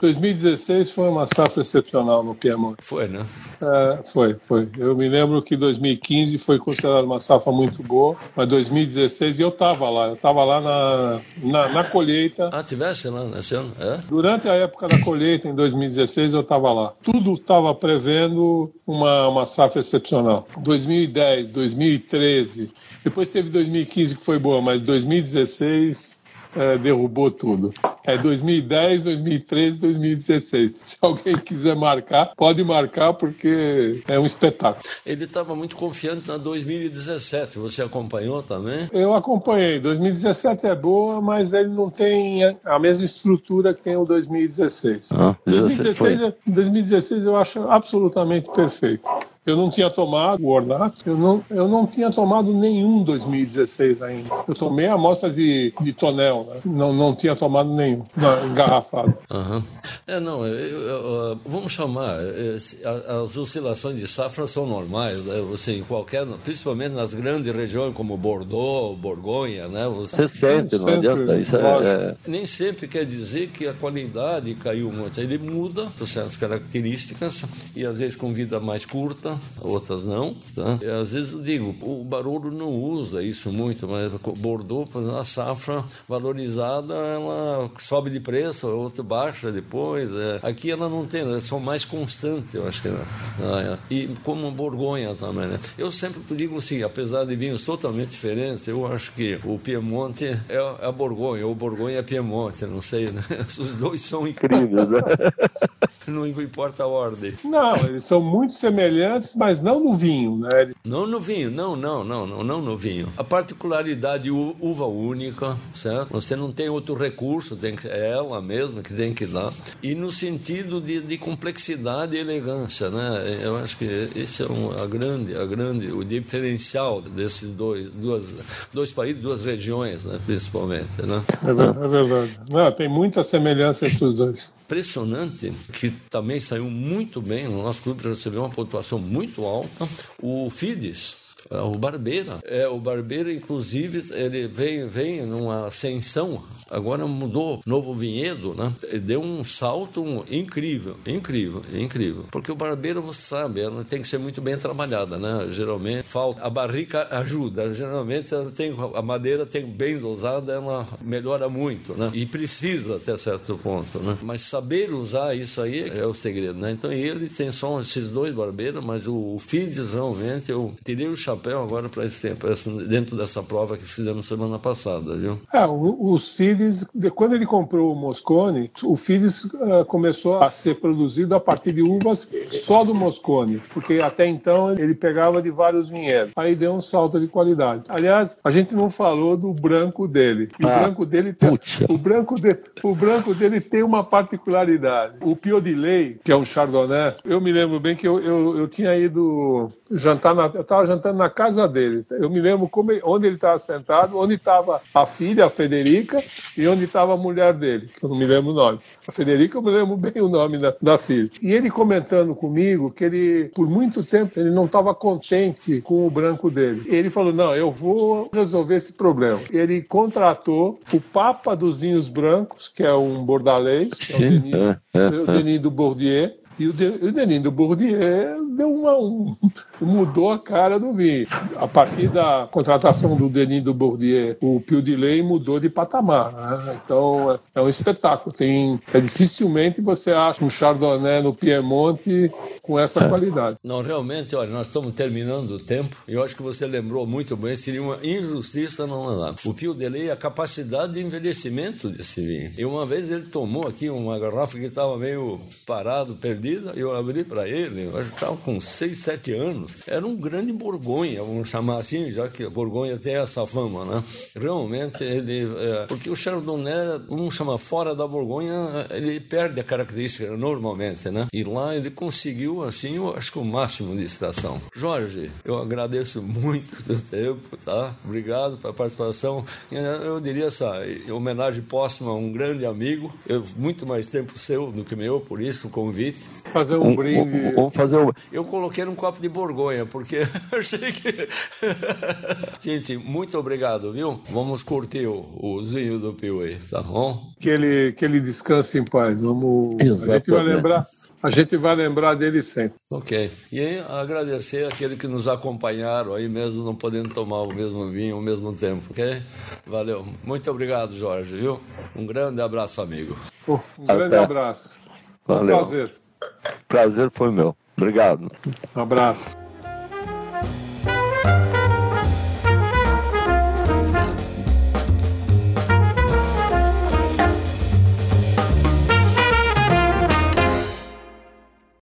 2016 foi uma safra excepcional no Piemonte. Foi, né? É, foi, foi. Eu me lembro que 2015 foi considerada uma safra muito boa, mas 2016 eu estava lá, eu estava lá na, na, na, colheita. Ah, tivesse lá nesse ano? É? Durante a época da colheita, em 2016, eu estava lá. Tudo estava prevendo uma, uma safra excepcional. 2010, 2013, depois teve 2015 que foi boa, mas 2016 é, derrubou tudo. É 2010, 2013, 2016. Se alguém quiser marcar, pode marcar porque é um espetáculo. Ele estava muito confiante na 2017. Você acompanhou também? Eu acompanhei. 2017 é boa, mas ele não tem a mesma estrutura que tem o 2016. Ah, 2016, 2016 eu acho absolutamente perfeito. Eu não tinha tomado o ornato, eu não, eu não tinha tomado nenhum 2016 ainda. Eu tomei a amostra de, de tonel, né? não, não tinha tomado nenhum, não, engarrafado. Uhum. É, não, eu, eu, vamos chamar, é, as oscilações de safra são normais, né? Você em qualquer, principalmente nas grandes regiões como Bordeaux, Borgonha, né? Você, você sente, não adianta. Isso é, é... Nem sempre quer dizer que a qualidade caiu muito. Ele muda por certas características e às vezes com vida mais curta, outras não. Tá? E, às vezes eu digo, o Barolo não usa isso muito, mas Bordeaux, a safra valorizada, ela sobe de preço, a outra baixa depois. É. Aqui ela não tem, elas são mais constantes, eu acho que. Né? Ah, é. E como Borgonha também, né? Eu sempre digo assim, apesar de vinhos totalmente diferentes, eu acho que o Piemonte é a Borgonha, ou Borgonha é Piemonte, não sei, né? Os dois são incríveis, né? não importa a ordem. Não, eles são muito semelhantes mas, mas não no vinho, né? Não no vinho, não, não, não, não, não no vinho. A particularidade uva única, certo? Você não tem outro recurso, tem que, é ela mesma que tem que dar. E no sentido de, de complexidade e elegância, né? Eu acho que esse é um, a grande, a grande, o diferencial desses dois, duas, dois países, duas regiões, né? Principalmente, né? É, é verdade. Não, tem muita semelhança entre os dois impressionante, que também saiu muito bem, no nosso clube recebeu uma pontuação muito alta, o Fides, é, o Barbeira. É, o Barbeira, inclusive, ele vem, vem numa ascensão agora mudou, novo vinhedo, né? Deu um salto incrível, incrível, incrível. Porque o barbeiro, você sabe, ela tem que ser muito bem trabalhada, né? Geralmente falta, a barrica ajuda, geralmente ela tem, a madeira tem bem dosada, ela melhora muito, né? E precisa até certo ponto, né? Mas saber usar isso aí é o segredo, né? Então ele tem só esses dois barbeiros, mas o, o Fides realmente, eu tirei o chapéu agora para esse tempo, dentro dessa prova que fizemos semana passada, viu? É, os Fides quando ele comprou o Moscone, o Fides uh, começou a ser produzido a partir de uvas só do Moscone, porque até então ele pegava de vários vinhedos. Aí deu um salto de qualidade. Aliás, a gente não falou do branco dele. O ah, branco dele tem, o branco, de, o branco dele tem uma particularidade. O Pio de Lei, que é um Chardonnay, eu me lembro bem que eu, eu, eu tinha ido jantar, na, eu estava jantando na casa dele. Eu me lembro como, onde ele estava sentado, onde estava a filha, a Federica, e onde estava a mulher dele, que eu não me lembro o nome. A Federica, eu me lembro bem o nome da, da filha. E ele comentando comigo que ele, por muito tempo, ele não estava contente com o branco dele. Ele falou: não, eu vou resolver esse problema. Ele contratou o Papa dos Vinhos Brancos, que é um bordalês, que é o Denis, é, é, o Denis do Bourdieu, e o, de, o Denis do Bourdieu deu uma, um, mudou a cara do vinho. A partir da contratação do Denis do Bourdieu, o Pio de Lei mudou de patamar. Né? Então é, é, um espetáculo. Tem, é dificilmente você acha um Chardonnay no Piemonte com essa é. qualidade. Não, realmente, olha, nós estamos terminando o tempo e eu acho que você lembrou muito bem, seria uma injustiça não lembrar. O Pio de Lei, a capacidade de envelhecimento desse vinho. E uma vez ele tomou aqui uma garrafa que estava meio parado, eu abri para ele, eu estava com 6, 7 anos, era um grande Borgonha, vamos chamar assim, já que a Borgonha tem essa fama, né? Realmente ele. É, porque o Chardonnay, vamos chamar fora da Borgonha, ele perde a característica normalmente, né? E lá ele conseguiu, assim, eu acho que o máximo de estação. Jorge, eu agradeço muito do tempo, tá? Obrigado pela participação. Eu diria essa homenagem póstuma a um grande amigo, eu, muito mais tempo seu do que meu, por isso o convite. Fazer um, um brinde. Vamos fazer um eu coloquei num copo de Borgonha, porque achei que. Gente, muito obrigado, viu? Vamos curtir o, o zinho do Piuí, tá bom? Que ele, que ele descanse em paz. Vamos. Exatamente. A gente vai lembrar. A gente vai lembrar dele sempre. Ok. E aí, agradecer aqueles que nos acompanharam aí, mesmo não podendo tomar o mesmo vinho ao mesmo tempo, ok? Valeu. Muito obrigado, Jorge, viu? Um grande abraço, amigo. um grande Até. abraço. Valeu. Um prazer. Prazer foi meu. Obrigado. Um abraço.